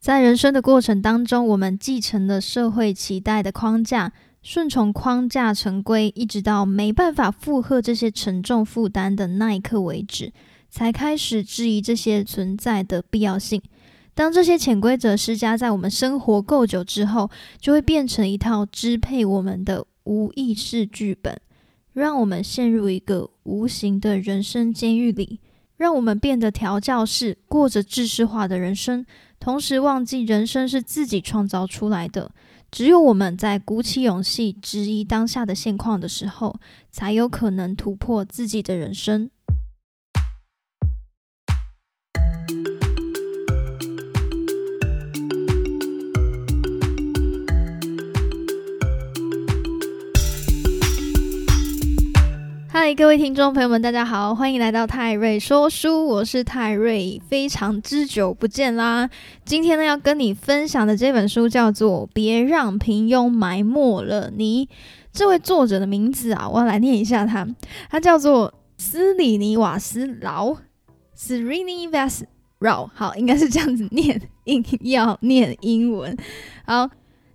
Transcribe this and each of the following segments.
在人生的过程当中，我们继承了社会期待的框架，顺从框架成规，一直到没办法负荷这些沉重负担的那一刻为止，才开始质疑这些存在的必要性。当这些潜规则施加在我们生活够久之后，就会变成一套支配我们的无意识剧本，让我们陷入一个无形的人生监狱里，让我们变得调教式，过着制式化的人生。同时忘记人生是自己创造出来的，只有我们在鼓起勇气质疑当下的现况的时候，才有可能突破自己的人生。各位听众朋友们，大家好，欢迎来到泰瑞说书，我是泰瑞，非常之久不见啦。今天呢，要跟你分享的这本书叫做《别让平庸埋没了你》。这位作者的名字啊，我要来念一下他，他叫做斯里尼瓦斯劳 （Srinivas Rao）。好，应该是这样子念，硬要念英文。好。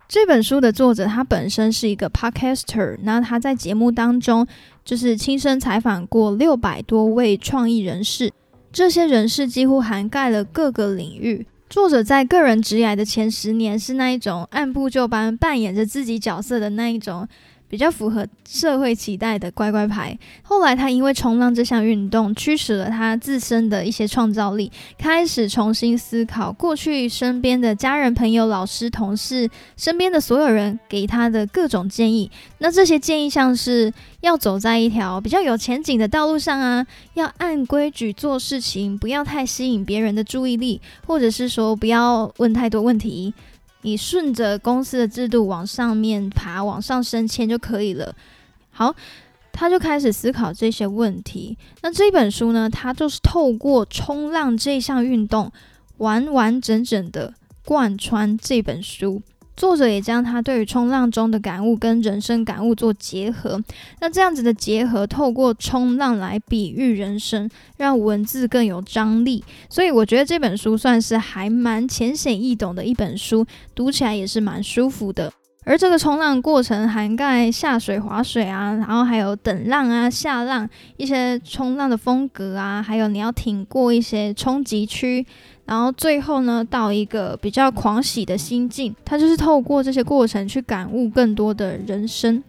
这本书的作者他本身是一个 podcaster，那他在节目当中就是亲身采访过六百多位创意人士，这些人士几乎涵盖了各个领域。作者在个人职涯的前十年是那一种按部就班扮演着自己角色的那一种。比较符合社会期待的乖乖牌。后来，他因为冲浪这项运动驱使了他自身的一些创造力，开始重新思考过去身边的家人、朋友、老师、同事身边的所有人给他的各种建议。那这些建议像是要走在一条比较有前景的道路上啊，要按规矩做事情，不要太吸引别人的注意力，或者是说不要问太多问题。你顺着公司的制度往上面爬，往上升迁就可以了。好，他就开始思考这些问题。那这本书呢？他就是透过冲浪这项运动，完完整整的贯穿这本书。作者也将他对于冲浪中的感悟跟人生感悟做结合，那这样子的结合，透过冲浪来比喻人生，让文字更有张力。所以我觉得这本书算是还蛮浅显易懂的一本书，读起来也是蛮舒服的。而这个冲浪过程涵盖下水划水啊，然后还有等浪啊、下浪一些冲浪的风格啊，还有你要挺过一些冲击区。然后最后呢，到一个比较狂喜的心境，他就是透过这些过程去感悟更多的人生。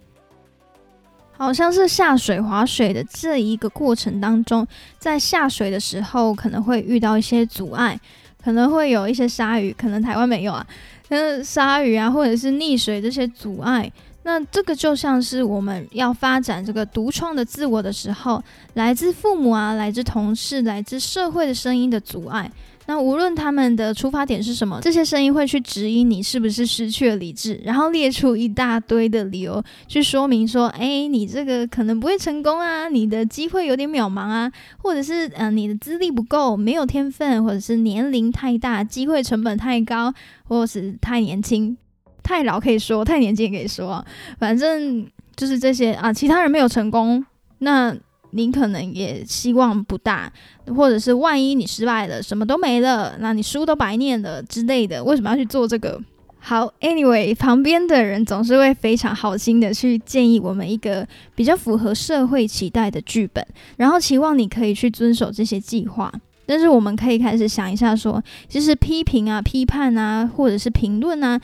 好像是下水划水的这一个过程当中，在下水的时候可能会遇到一些阻碍，可能会有一些鲨鱼，可能台湾没有啊，是鲨鱼啊，或者是溺水这些阻碍。那这个就像是我们要发展这个独创的自我的时候，来自父母啊，来自同事，来自社会的声音的阻碍。那无论他们的出发点是什么，这些声音会去指引你是不是失去了理智，然后列出一大堆的理由去说明说，哎，你这个可能不会成功啊，你的机会有点渺茫啊，或者是呃你的资历不够，没有天分，或者是年龄太大，机会成本太高，或是太年轻、太老可以说，太年轻也可以说，反正就是这些啊，其他人没有成功，那。你可能也希望不大，或者是万一你失败了，什么都没了，那你书都白念了之类的，为什么要去做这个？好，Anyway，旁边的人总是会非常好心的去建议我们一个比较符合社会期待的剧本，然后期望你可以去遵守这些计划。但是我们可以开始想一下，说其实批评啊、批判啊，或者是评论啊，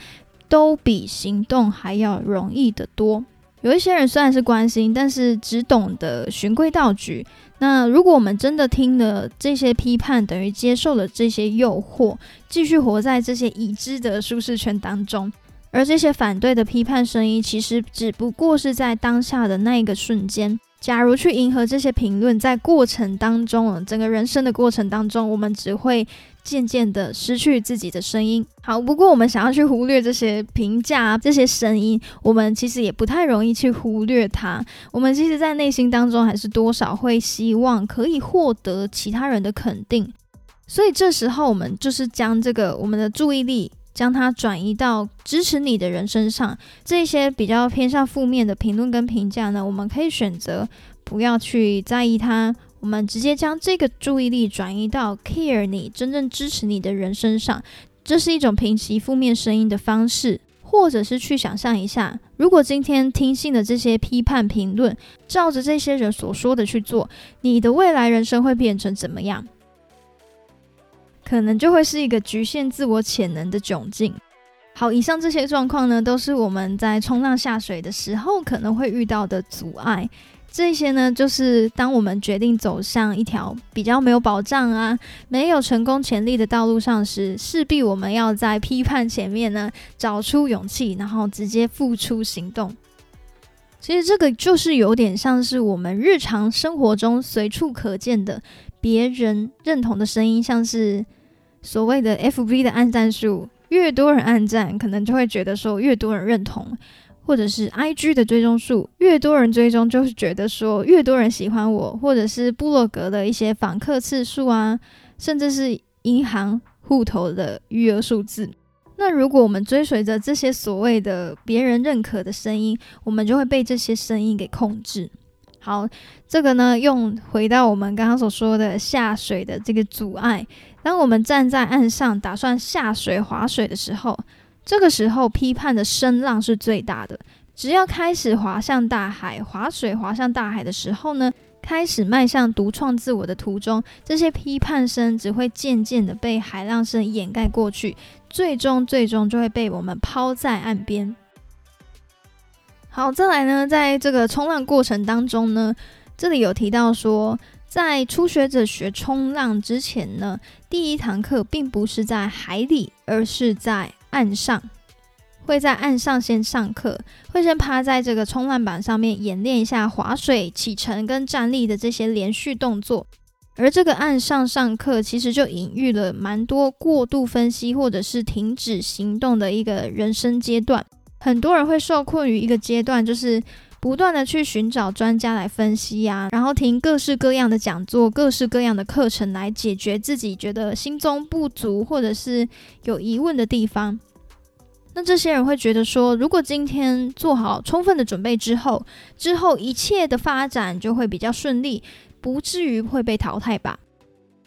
都比行动还要容易得多。有一些人虽然是关心，但是只懂得循规蹈矩。那如果我们真的听了这些批判，等于接受了这些诱惑，继续活在这些已知的舒适圈当中，而这些反对的批判声音，其实只不过是在当下的那一个瞬间。假如去迎合这些评论，在过程当中，整个人生的过程当中，我们只会。渐渐的失去自己的声音。好，不过我们想要去忽略这些评价、这些声音，我们其实也不太容易去忽略它。我们其实，在内心当中，还是多少会希望可以获得其他人的肯定。所以这时候，我们就是将这个我们的注意力，将它转移到支持你的人身上。这些比较偏向负面的评论跟评价呢，我们可以选择不要去在意它。我们直接将这个注意力转移到 care 你真正支持你的人身上，这是一种平息负面声音的方式，或者是去想象一下，如果今天听信的这些批判评论，照着这些人所说的去做，你的未来人生会变成怎么样？可能就会是一个局限自我潜能的窘境。好，以上这些状况呢，都是我们在冲浪下水的时候可能会遇到的阻碍。这些呢，就是当我们决定走向一条比较没有保障啊、没有成功潜力的道路上时，势必我们要在批判前面呢，找出勇气，然后直接付出行动。其实这个就是有点像是我们日常生活中随处可见的别人认同的声音，像是所谓的 FB 的暗赞数，越多人暗赞，可能就会觉得说越多人认同。或者是 I G 的追踪数越多人追踪，就是觉得说越多人喜欢我，或者是部落格的一些访客次数啊，甚至是银行户头的余额数字。那如果我们追随着这些所谓的别人认可的声音，我们就会被这些声音给控制。好，这个呢，用回到我们刚刚所说的下水的这个阻碍，当我们站在岸上打算下水划水的时候。这个时候，批判的声浪是最大的。只要开始滑向大海，划水滑向大海的时候呢，开始迈向独创自我的途中，这些批判声只会渐渐的被海浪声掩盖过去，最终最终就会被我们抛在岸边。好，再来呢，在这个冲浪过程当中呢，这里有提到说，在初学者学冲浪之前呢，第一堂课并不是在海里，而是在岸上会在岸上先上课，会先趴在这个冲浪板上面演练一下划水、启程跟站立的这些连续动作。而这个岸上上课其实就隐喻了蛮多过度分析或者是停止行动的一个人生阶段。很多人会受困于一个阶段，就是不断的去寻找专家来分析啊，然后听各式各样的讲座、各式各样的课程来解决自己觉得心中不足或者是有疑问的地方。那这些人会觉得说，如果今天做好充分的准备之后，之后一切的发展就会比较顺利，不至于会被淘汰吧？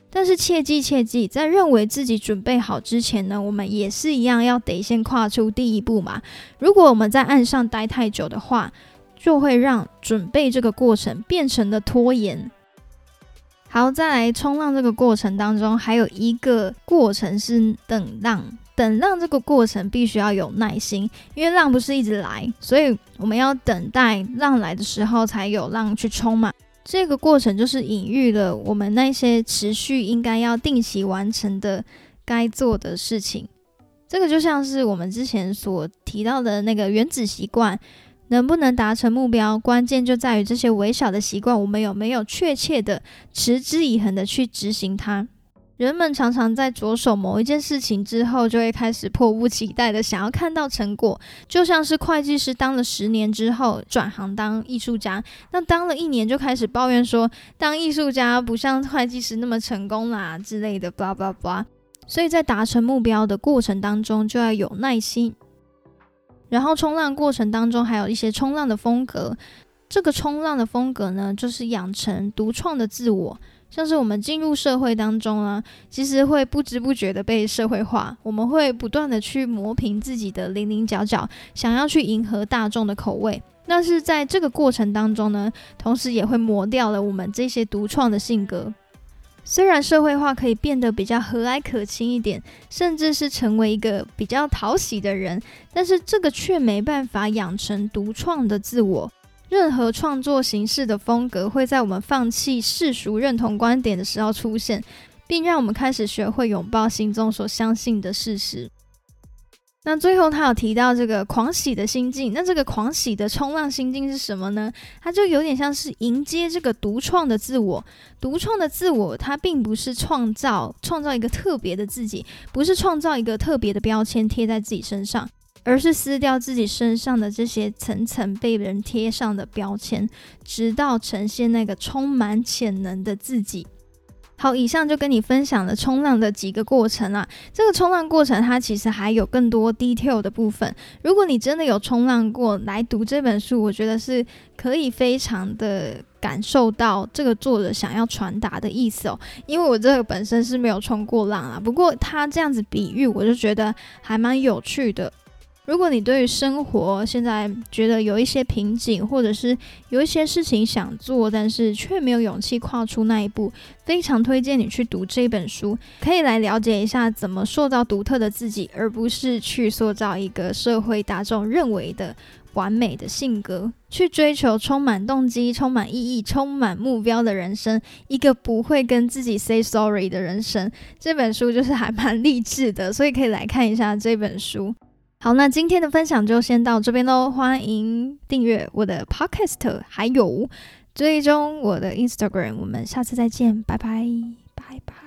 但是切记切记，在认为自己准备好之前呢，我们也是一样要得先跨出第一步嘛。如果我们在岸上待太久的话，就会让准备这个过程变成了拖延。好，再来冲浪这个过程当中，还有一个过程是等浪。等浪这个过程必须要有耐心，因为浪不是一直来，所以我们要等待浪来的时候才有浪去冲嘛。这个过程就是隐喻了我们那些持续应该要定期完成的该做的事情。这个就像是我们之前所提到的那个原子习惯，能不能达成目标，关键就在于这些微小的习惯，我们有没有确切的持之以恒的去执行它。人们常常在着手某一件事情之后，就会开始迫不及待的想要看到成果，就像是会计师当了十年之后转行当艺术家，那当了一年就开始抱怨说，当艺术家不像会计师那么成功啦之类的，blah blah blah。所以在达成目标的过程当中，就要有耐心。然后冲浪过程当中，还有一些冲浪的风格，这个冲浪的风格呢，就是养成独创的自我。像是我们进入社会当中啊，其实会不知不觉的被社会化，我们会不断的去磨平自己的棱棱角角，想要去迎合大众的口味。但是在这个过程当中呢，同时也会磨掉了我们这些独创的性格。虽然社会化可以变得比较和蔼可亲一点，甚至是成为一个比较讨喜的人，但是这个却没办法养成独创的自我。任何创作形式的风格会在我们放弃世俗认同观点的时候出现，并让我们开始学会拥抱心中所相信的事实。那最后他有提到这个狂喜的心境，那这个狂喜的冲浪心境是什么呢？它就有点像是迎接这个独创的自我。独创的自我，它并不是创造创造一个特别的自己，不是创造一个特别的标签贴在自己身上。而是撕掉自己身上的这些层层被人贴上的标签，直到呈现那个充满潜能的自己。好，以上就跟你分享了冲浪的几个过程啊。这个冲浪过程它其实还有更多 detail 的部分。如果你真的有冲浪过来读这本书，我觉得是可以非常的感受到这个作者想要传达的意思哦。因为我这个本身是没有冲过浪啊，不过他这样子比喻，我就觉得还蛮有趣的。如果你对于生活现在觉得有一些瓶颈，或者是有一些事情想做，但是却没有勇气跨出那一步，非常推荐你去读这本书，可以来了解一下怎么塑造独特的自己，而不是去塑造一个社会大众认为的完美的性格，去追求充满动机、充满意义、充满目标的人生，一个不会跟自己 say sorry 的人生。这本书就是还蛮励志的，所以可以来看一下这本书。好，那今天的分享就先到这边喽。欢迎订阅我的 Podcast，还有追踪我的 Instagram。我们下次再见，拜拜，拜拜。